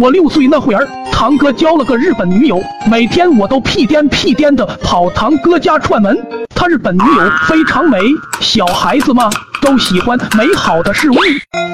我六岁那会儿，堂哥交了个日本女友，每天我都屁颠屁颠的跑堂哥家串门。他日本女友非常美，小孩子嘛都喜欢美好的事物，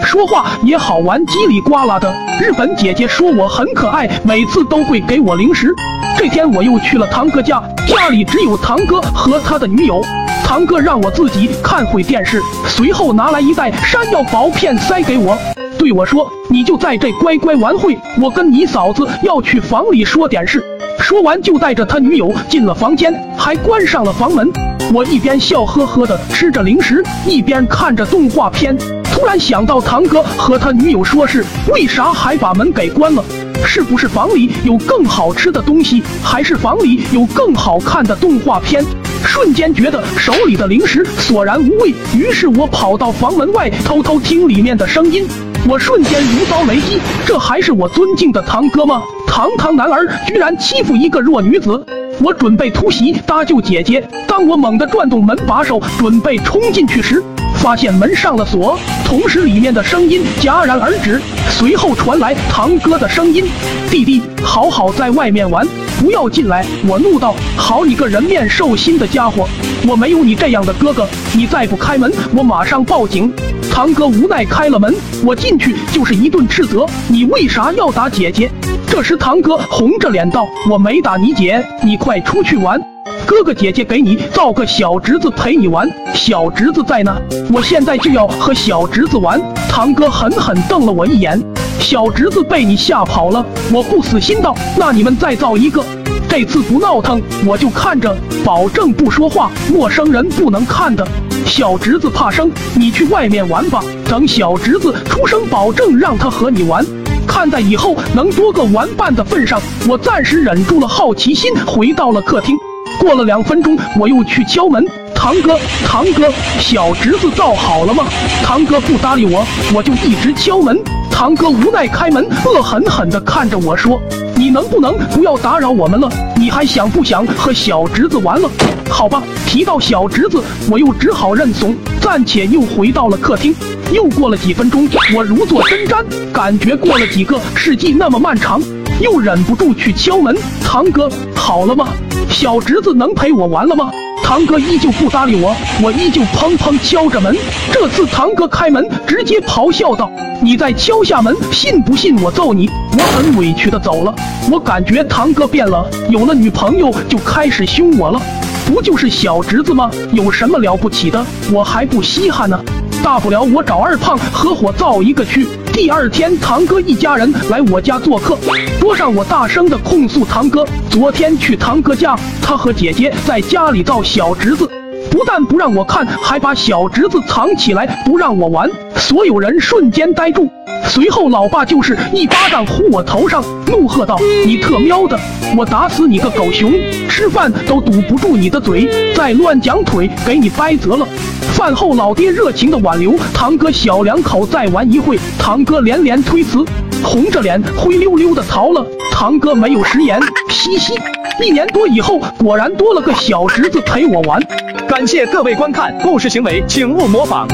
说话也好玩，叽里呱啦的。日本姐姐说我很可爱，每次都会给我零食。这天我又去了堂哥家，家里只有堂哥和他的女友。堂哥让我自己看会电视，随后拿来一袋山药薄片塞给我，对我说：“你就在这乖乖玩会，我跟你嫂子要去房里说点事。”说完就带着他女友进了房间，还关上了房门。我一边笑呵呵的吃着零食，一边看着动画片，突然想到堂哥和他女友说是为啥还把门给关了？是不是房里有更好吃的东西，还是房里有更好看的动画片？瞬间觉得手里的零食索然无味，于是我跑到房门外偷偷听里面的声音。我瞬间如遭雷击，这还是我尊敬的堂哥吗？堂堂男儿居然欺负一个弱女子！我准备突袭搭救姐姐，当我猛地转动门把手准备冲进去时，发现门上了锁，同时里面的声音戛然而止，随后传来堂哥的声音：“弟弟，好好在外面玩。”不要进来！我怒道：“好你个人面兽心的家伙！我没有你这样的哥哥！你再不开门，我马上报警！”堂哥无奈开了门，我进去就是一顿斥责：“你为啥要打姐姐？”这时堂哥红着脸道：“我没打你姐，你快出去玩！哥哥姐姐给你造个小侄子陪你玩，小侄子在呢，我现在就要和小侄子玩！”堂哥狠狠瞪了我一眼。小侄子被你吓跑了，我不死心道：“那你们再造一个，这次不闹腾，我就看着，保证不说话，陌生人不能看的。”小侄子怕生，你去外面玩吧，等小侄子出生，保证让他和你玩。看在以后能多个玩伴的份上，我暂时忍住了好奇心，回到了客厅。过了两分钟，我又去敲门，堂哥，堂哥，小侄子造好了吗？堂哥不搭理我，我就一直敲门。堂哥无奈开门，恶狠狠地看着我说：“你能不能不要打扰我们了？你还想不想和小侄子玩了？好吧。”提到小侄子，我又只好认怂，暂且又回到了客厅。又过了几分钟，我如坐针毡，感觉过了几个世纪那么漫长，又忍不住去敲门：“堂哥，好了吗？小侄子能陪我玩了吗？”堂哥依旧不搭理我，我依旧砰砰敲着门。这次堂哥开门，直接咆哮道：“你再敲下门，信不信我揍你？”我很委屈的走了。我感觉堂哥变了，有了女朋友就开始凶我了。不就是小侄子吗？有什么了不起的？我还不稀罕呢。大不了我找二胖合伙造一个去。第二天，堂哥一家人来我家做客，桌上我大声的控诉堂哥，昨天去堂哥家，他和姐姐在家里造小侄子，不但不让我看，还把小侄子藏起来不让我玩。所有人瞬间呆住。随后，老爸就是一巴掌呼我头上，怒喝道：“你特喵的，我打死你个狗熊！吃饭都堵不住你的嘴，再乱讲腿，给你掰折了！”饭后，老爹热情的挽留堂哥小两口再玩一会，堂哥连连推辞，红着脸灰溜溜的逃了。堂哥没有食言，嘻嘻。一年多以后，果然多了个小侄子陪我玩。感谢各位观看，故事行为请勿模仿。